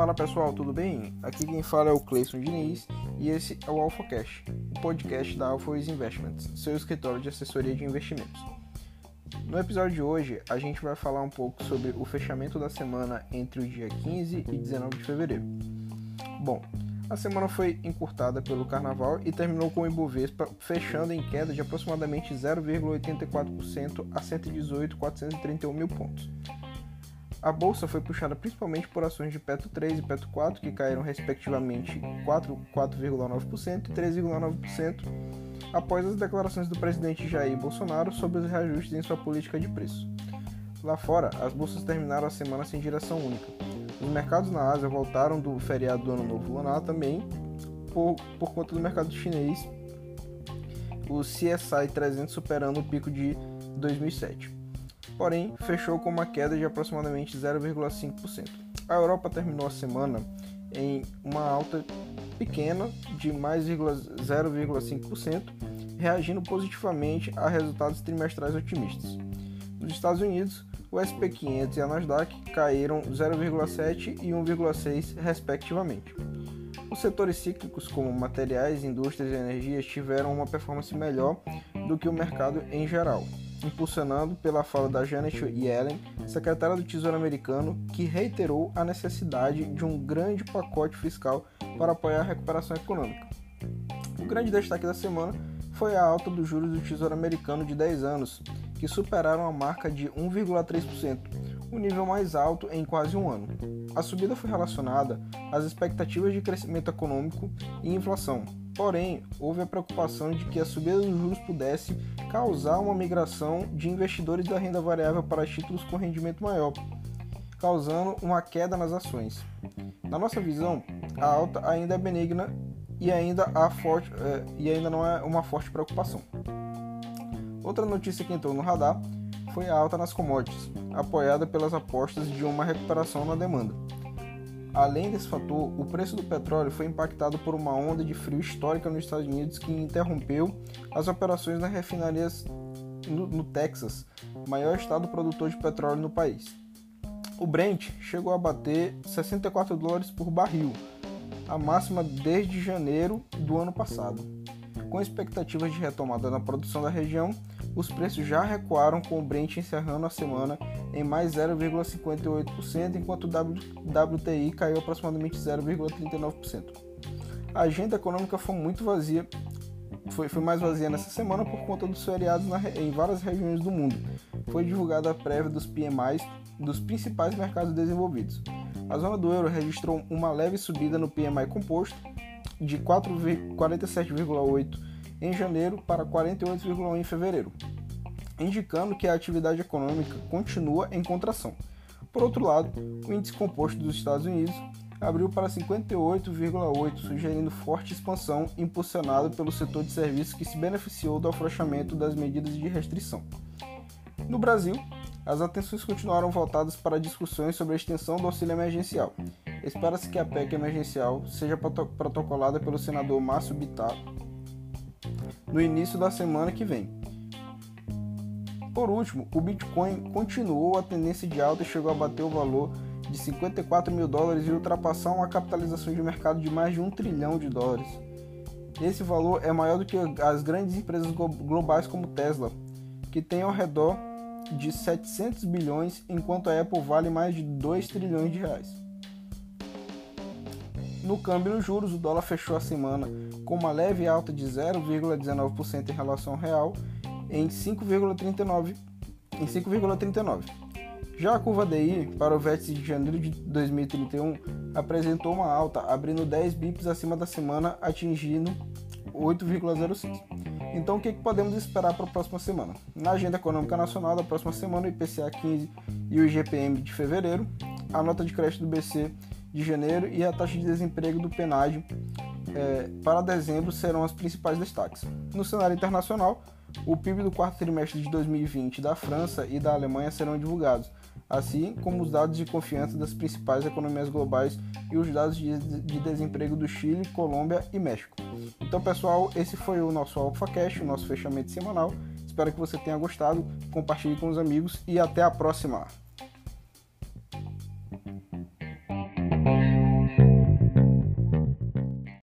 Fala pessoal, tudo bem? Aqui quem fala é o Cleison Diniz e esse é o AlphaCast, o podcast da AlphaWays Investments, seu escritório de assessoria de investimentos. No episódio de hoje, a gente vai falar um pouco sobre o fechamento da semana entre o dia 15 e 19 de fevereiro. Bom, a semana foi encurtada pelo carnaval e terminou com o Ibovespa fechando em queda de aproximadamente 0,84% a 118.431 mil pontos. A bolsa foi puxada principalmente por ações de Petro 3 e Petro 4, que caíram respectivamente 4,9% e 3,9% após as declarações do presidente Jair Bolsonaro sobre os reajustes em sua política de preço. Lá fora, as bolsas terminaram a semana sem direção única. Os mercados na Ásia voltaram do feriado do Ano Novo Lunar também por, por conta do mercado chinês, o CSI 300 superando o pico de 2007 porém fechou com uma queda de aproximadamente 0,5%. A Europa terminou a semana em uma alta pequena de mais 0,5%, reagindo positivamente a resultados trimestrais otimistas. Nos Estados Unidos, o SP 500 e a Nasdaq caíram 0,7 e 1,6 respectivamente. Os setores cíclicos como materiais, indústrias e energias tiveram uma performance melhor do que o mercado em geral impulsionado pela fala da Janet Yellen, secretária do Tesouro americano, que reiterou a necessidade de um grande pacote fiscal para apoiar a recuperação econômica. O grande destaque da semana foi a alta dos juros do Tesouro americano de 10 anos, que superaram a marca de 1,3%, o nível mais alto em quase um ano. A subida foi relacionada às expectativas de crescimento econômico e inflação, Porém, houve a preocupação de que a subida dos juros pudesse causar uma migração de investidores da renda variável para títulos com rendimento maior, causando uma queda nas ações. Na nossa visão, a alta ainda é benigna e ainda, há forte, é, e ainda não é uma forte preocupação. Outra notícia que entrou no radar foi a alta nas commodities, apoiada pelas apostas de uma recuperação na demanda. Além desse fator, o preço do petróleo foi impactado por uma onda de frio histórica nos Estados Unidos que interrompeu as operações nas refinarias no, no Texas, maior estado produtor de petróleo no país. O Brent chegou a bater 64 dólares por barril, a máxima desde janeiro do ano passado. Com expectativas de retomada na produção da região, os preços já recuaram com o Brent encerrando a semana em mais 0,58%, enquanto o WTI caiu aproximadamente 0,39%. A agenda econômica foi muito vazia, foi, foi mais vazia nessa semana por conta dos feriados na, em várias regiões do mundo. Foi divulgada a prévia dos PMIs dos principais mercados desenvolvidos. A zona do euro registrou uma leve subida no PMI composto de 47,8 em janeiro para 48,1 em fevereiro, indicando que a atividade econômica continua em contração. Por outro lado, o índice composto dos Estados Unidos abriu para 58,8, sugerindo forte expansão impulsionada pelo setor de serviços que se beneficiou do afrouxamento das medidas de restrição. No Brasil, as atenções continuaram voltadas para discussões sobre a extensão do auxílio emergencial. Espera-se que a PEC emergencial seja protocolada pelo senador Márcio Bittar no início da semana que vem. Por último, o Bitcoin continuou a tendência de alta e chegou a bater o valor de 54 mil dólares e ultrapassar uma capitalização de mercado de mais de um trilhão de dólares. Esse valor é maior do que as grandes empresas globais como Tesla, que tem ao redor de 700 bilhões, enquanto a Apple vale mais de 2 trilhões de reais. No câmbio nos juros, o dólar fechou a semana com uma leve alta de 0,19% em relação ao real em 5,39 em 5,39. Já a curva DI para o vértice de janeiro de 2031 apresentou uma alta, abrindo 10 bips acima da semana, atingindo 8,06. Então, o que, podemos esperar para a próxima semana? Na agenda econômica nacional da próxima semana, o IPCA 15 e o IGPM de fevereiro, a nota de crédito do BC de janeiro e a taxa de desemprego do PNAD é, para dezembro serão as principais destaques. No cenário internacional, o PIB do quarto trimestre de 2020 da França e da Alemanha serão divulgados, assim como os dados de confiança das principais economias globais e os dados de, de desemprego do Chile, Colômbia e México. Então, pessoal, esse foi o nosso AlphaCast, o nosso fechamento semanal. Espero que você tenha gostado, compartilhe com os amigos e até a próxima!